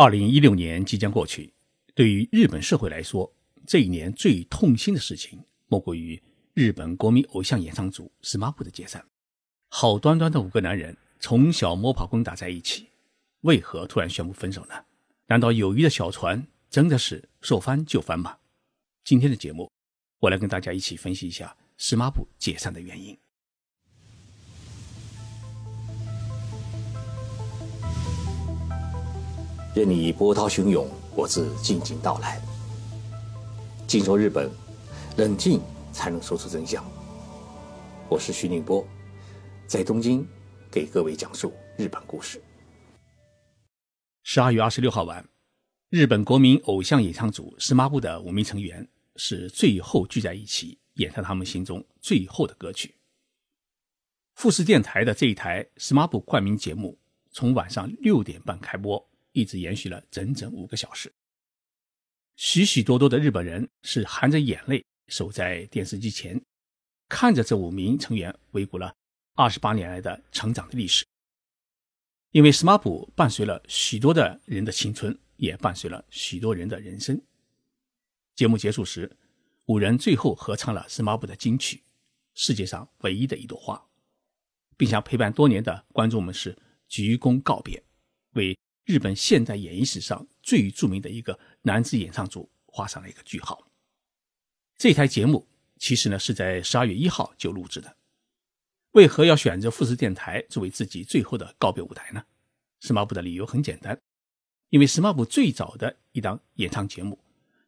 二零一六年即将过去，对于日本社会来说，这一年最痛心的事情莫过于日本国民偶像演唱组 SMAP 的解散。好端端的五个男人，从小摸爬滚打在一起，为何突然宣布分手呢？难道友谊的小船真的是说翻就翻吗？今天的节目，我来跟大家一起分析一下 SMAP 解散的原因。任你波涛汹涌，我自静静到来。静说日本，冷静才能说出真相。我是徐宁波，在东京给各位讲述日本故事。十二月二十六号晚，日本国民偶像演唱组 SMAP 的五名成员是最后聚在一起，演唱他们心中最后的歌曲。富士电台的这一台 SMAP 冠名节目，从晚上六点半开播。一直延续了整整五个小时，许许多多的日本人是含着眼泪守在电视机前，看着这五名成员回顾了二十八年来的成长的历史。因为 SMAP 伴随了许多的人的青春，也伴随了许多人的人生。节目结束时，五人最后合唱了 SMAP 的金曲《世界上唯一的一朵花》，并向陪伴多年的观众们是鞠躬告别，为。日本现代演艺史上最著名的一个男子演唱组画上了一个句号。这台节目其实呢是在十二月一号就录制的。为何要选择富士电台作为自己最后的告别舞台呢？SMAP 的理由很简单，因为 SMAP 最早的一档演唱节目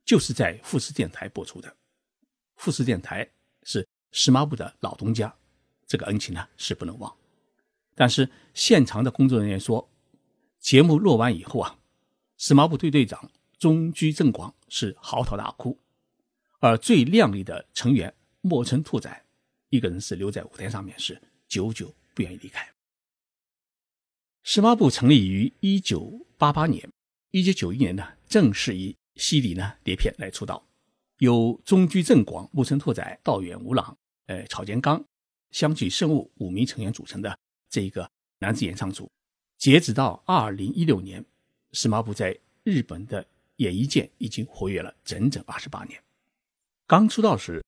就是在富士电台播出的。富士电台是 SMAP 的老东家，这个恩情呢是不能忘。但是现场的工作人员说。节目录完以后啊，司马部队队长中居正广是嚎啕大哭，而最靓丽的成员莫村兔仔一个人是留在舞台上面，是久久不愿意离开。司马部成立于一九八八年，一九九一年呢正式以西里呢碟片来出道，由中居正广、木村拓哉、道远吾郎、呃草间刚、相举圣物五名成员组成的这一个男子演唱组。截止到二零一六年，司马部在日本的演艺界已经活跃了整整二十八年。刚出道时，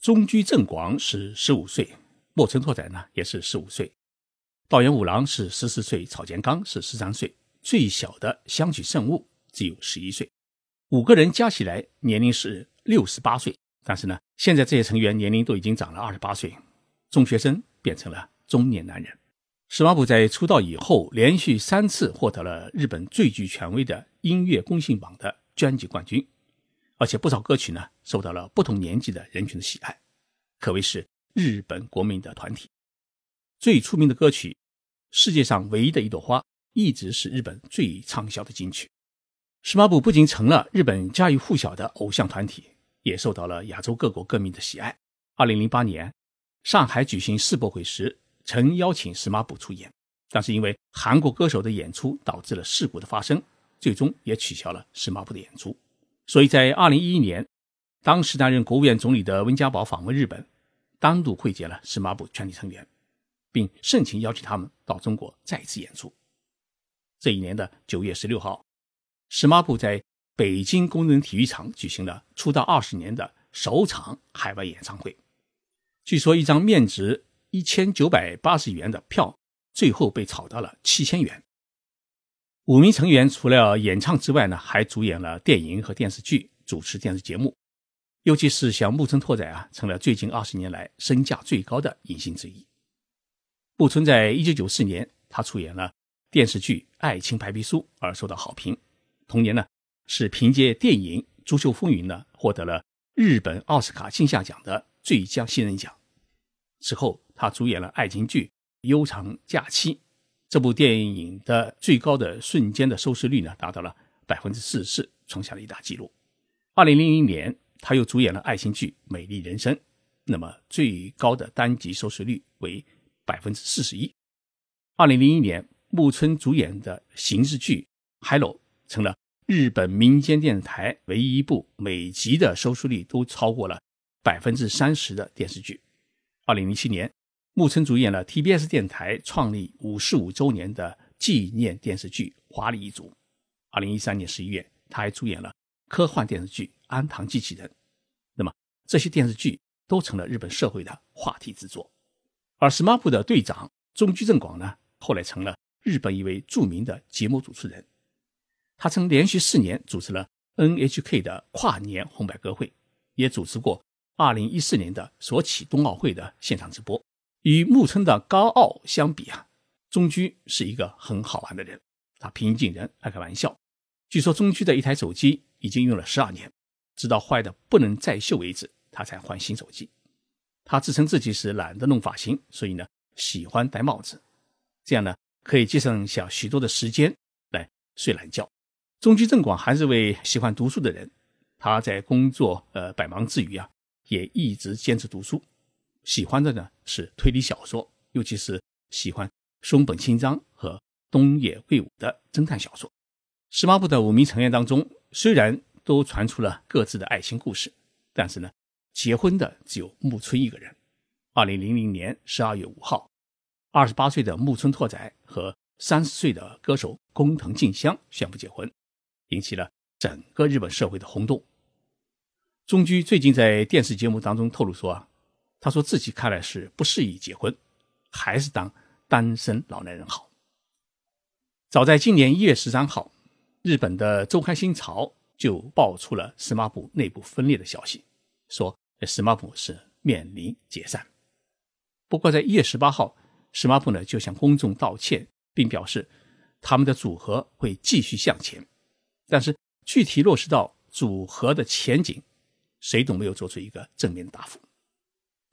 中居正广是十五岁，莫村拓哉呢也是十五岁，道元五郎是十四岁，草间刚是十三岁，最小的香取慎吾只有十一岁。五个人加起来年龄是六十八岁，但是呢，现在这些成员年龄都已经长了二十八岁，中学生变成了中年男人。史马普在出道以后，连续三次获得了日本最具权威的音乐公信榜的专辑冠军，而且不少歌曲呢受到了不同年纪的人群的喜爱，可谓是日本国民的团体。最出名的歌曲《世界上唯一的一朵花》一直是日本最畅销的金曲。史马普不仅成了日本家喻户晓的偶像团体，也受到了亚洲各国歌迷的喜爱。二零零八年，上海举行世博会时。曾邀请石马普出演，但是因为韩国歌手的演出导致了事故的发生，最终也取消了石马普的演出。所以在二零一一年，当时担任国务院总理的温家宝访问日本，单独会见了石马普全体成员，并盛情邀请他们到中国再次演出。这一年的九月十六号，石马普在北京工人体育场举行了出道二十年的首场海外演唱会。据说一张面值。一千九百八十元的票，最后被炒到了七千元。五名成员除了演唱之外呢，还主演了电影和电视剧，主持电视节目。尤其是像木村拓哉啊，成了最近二十年来身价最高的影星之一。木村在一九九四年，他出演了电视剧《爱情白皮书》而受到好评。同年呢，是凭借电影《足球风云》呢，获得了日本奥斯卡金像奖的最佳新人奖。之后。他主演了爱情剧《悠长假期》，这部电影的最高的瞬间的收视率呢，达到了百分之四十四，创下了一大纪录。二零零零年，他又主演了爱情剧《美丽人生》，那么最高的单集收视率为百分之四十一。二零零一年，木村主演的刑事剧《Hello》成了日本民间电视台唯一一部每集的收视率都超过了百分之三十的电视剧。二零零七年。木村主演了 TBS 电台创立五十五周年的纪念电视剧《华丽一族》。二零一三年十一月，他还主演了科幻电视剧《安堂机器人》。那么这些电视剧都成了日本社会的话题之作。而 SMAP 的队长中居正广呢，后来成了日本一位著名的节目主持人。他曾连续四年主持了 NHK 的跨年红白歌会，也主持过2014年的索契冬奥会的现场直播。与木村的高傲相比啊，中居是一个很好玩的人。他平易近人，爱开玩笑。据说中居的一台手机已经用了十二年，直到坏的不能再修为止，他才换新手机。他自称自己是懒得弄发型，所以呢喜欢戴帽子，这样呢可以节省下许多的时间来睡懒觉。中居正广还是位喜欢读书的人，他在工作呃百忙之余啊，也一直坚持读书。喜欢的呢是推理小说，尤其是喜欢松本清张和东野圭吾的侦探小说。十八部的五名成员当中，虽然都传出了各自的爱情故事，但是呢，结婚的只有木村一个人。二零零零年十二月五号，二十八岁的木村拓哉和三十岁的歌手工藤静香宣布结婚，引起了整个日本社会的轰动。中居最近在电视节目当中透露说啊。他说自己看来是不适宜结婚，还是当单身老男人好。早在今年一月十三号，日本的周刊新潮就爆出了 SMAP 内部分裂的消息，说 SMAP 是面临解散。不过在一月十八号，SMAP 呢就向公众道歉，并表示他们的组合会继续向前，但是具体落实到组合的前景，谁都没有做出一个正面答复。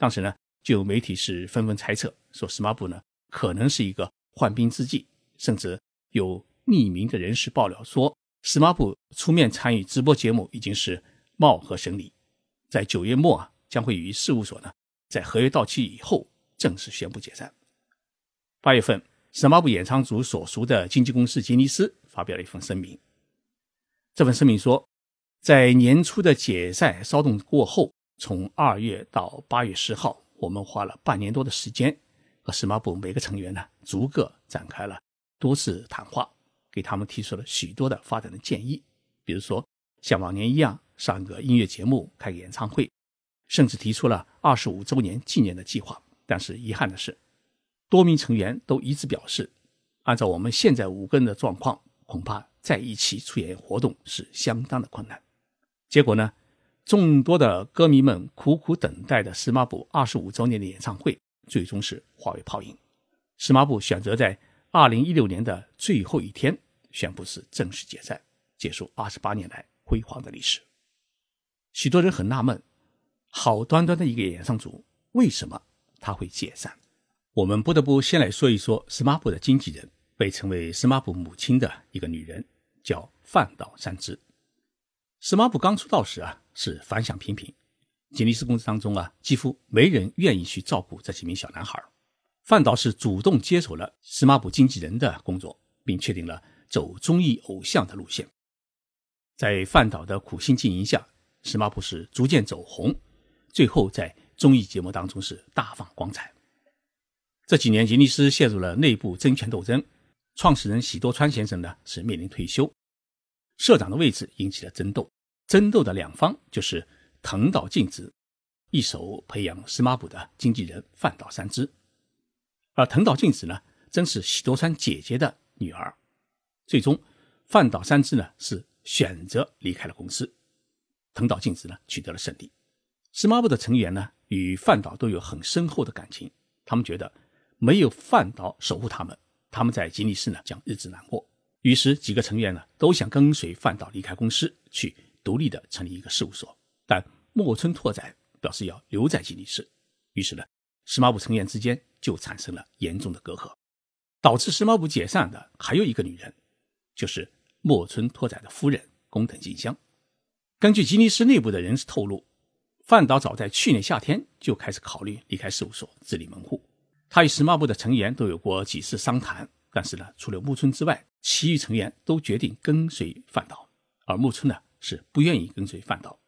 当时呢，就有媒体是纷纷猜测说，SMAP 呢可能是一个换兵之计，甚至有匿名的人士爆料说，SMAP 出面参与直播节目已经是貌合神离，在九月末啊将会与事务所呢在合约到期以后正式宣布解散。八月份，SMAP 演唱组所属的经纪公司吉尼斯发表了一份声明，这份声明说，在年初的解散骚动过后。从二月到八月十号，我们花了半年多的时间，和石马部每个成员呢逐个展开了多次谈话，给他们提出了许多的发展的建议，比如说像往年一样上个音乐节目、开个演唱会，甚至提出了二十五周年纪念的计划。但是遗憾的是，多名成员都一致表示，按照我们现在五个人的状况，恐怕在一起出演活动是相当的困难。结果呢？众多的歌迷们苦苦等待的 SMAP 二十五周年的演唱会，最终是化为泡影。SMAP 选择在二零一六年的最后一天宣布是正式解散，结束二十八年来辉煌的历史。许多人很纳闷，好端端的一个演唱组，为什么他会解散？我们不得不先来说一说 SMAP 的经纪人，被称为 SMAP 母亲的一个女人，叫饭岛三枝。SMAP 刚出道时啊。是反响平平，吉尼斯公司当中啊，几乎没人愿意去照顾这几名小男孩。范导是主动接手了 SMAP 经纪人的工作，并确定了走综艺偶像的路线。在范导的苦心经营下，SMAP 是逐渐走红，最后在综艺节目当中是大放光彩。这几年，吉尼斯陷入了内部争权斗争，创始人喜多川先生呢是面临退休，社长的位置引起了争斗。争斗的两方就是藤岛静子一手培养 SMAP 的经纪人饭岛三枝，而藤岛静子呢，正是喜多川姐姐的女儿。最终，饭岛三枝呢是选择离开了公司，藤岛静子呢取得了胜利。SMAP 的成员呢与饭岛都有很深厚的感情，他们觉得没有饭岛守护他们，他们在吉尼斯呢将日子难过。于是几个成员呢都想跟随饭岛离开公司去。独立的成立一个事务所，但木村拓哉表示要留在吉尼斯，于是呢，石马部成员之间就产生了严重的隔阂，导致石马部解散的还有一个女人，就是木村拓哉的夫人工藤静香。根据吉尼斯内部的人士透露，范岛早在去年夏天就开始考虑离开事务所自立门户，他与石马部的成员都有过几次商谈，但是呢，除了木村之外，其余成员都决定跟随范岛，而木村呢。是不愿意跟随范岛，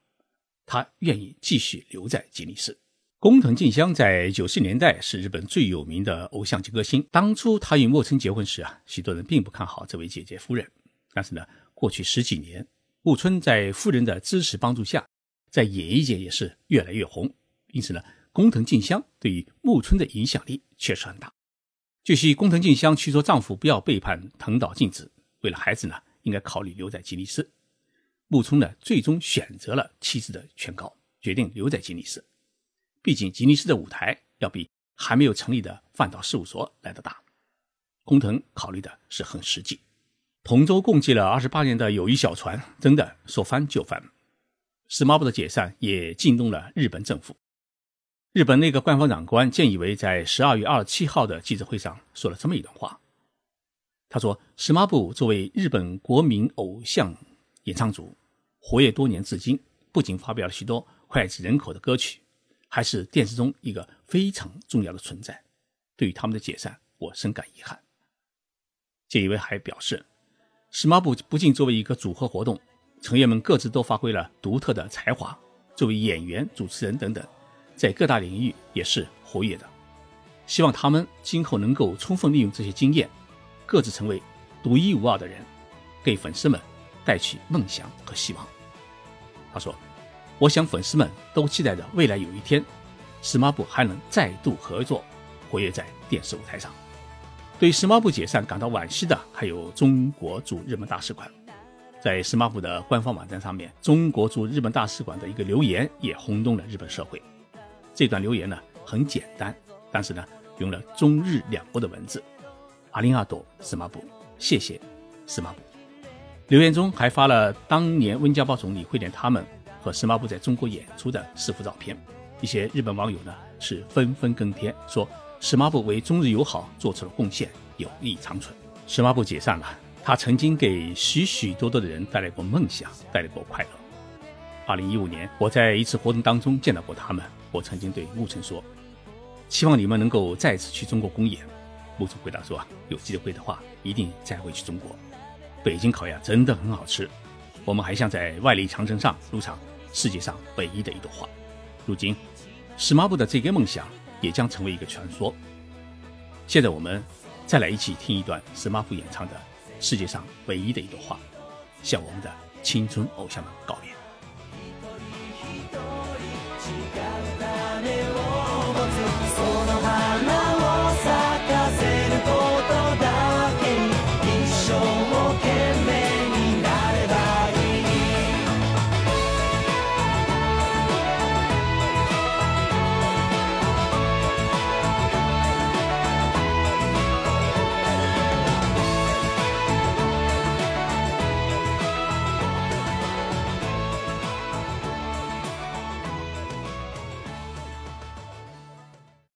他愿意继续留在吉尼斯。工藤静香在九十年代是日本最有名的偶像级歌星。当初他与莫村结婚时啊，许多人并不看好这位姐姐夫人。但是呢，过去十几年，木村在夫人的支持帮助下，在演艺界也是越来越红。因此呢，工藤静香对于木村的影响力确实很大。据悉，工藤静香劝说丈夫不要背叛藤岛静子，为了孩子呢，应该考虑留在吉尼斯。木村呢，最终选择了妻子的劝告，决定留在吉尼斯。毕竟吉尼斯的舞台要比还没有成立的饭岛事务所来得大。工藤考虑的是很实际。同舟共济了二十八年的友谊小船，真的说翻就翻。时髦部的解散也惊动了日本政府。日本那个官方长官建义伟在十二月二十七号的记者会上说了这么一段话。他说：“时髦部作为日本国民偶像演唱组，活跃多年至今，不仅发表了许多脍炙人口的歌曲，还是电视中一个非常重要的存在。对于他们的解散，我深感遗憾。”菅义伟还表示。时髦部不仅作为一个组合活动，成员们各自都发挥了独特的才华，作为演员、主持人等等，在各大领域也是活跃的。希望他们今后能够充分利用这些经验，各自成为独一无二的人，给粉丝们带去梦想和希望。他说：“我想粉丝们都期待着未来有一天，时髦部还能再度合作，活跃在电视舞台上。”对时髦部解散感到惋惜的还有中国驻日本大使馆，在时髦部的官方网站上面，中国驻日本大使馆的一个留言也轰动了日本社会。这段留言呢很简单，但是呢用了中日两国的文字：“阿林阿朵时髦部，谢谢时髦部。”留言中还发了当年温家宝总理会见他们和时髦部在中国演出的四幅照片。一些日本网友呢是纷纷跟帖说。时髦部为中日友好做出了贡献，友谊长存。时髦部解散了，他曾经给许许多多的人带来过梦想，带来过快乐。二零一五年，我在一次活动当中见到过他们，我曾经对木村说：“希望你们能够再次去中国公演。”木村回答说：“有机会的话，一定再会去中国。北京烤鸭真的很好吃，我们还想在万里长城上录上世界上唯一的一朵花。”如今，时髦部的这个梦想。也将成为一个传说。现在我们再来一起听一段史马夫演唱的《世界上唯一的一朵花》，向我们的青春偶像们告别。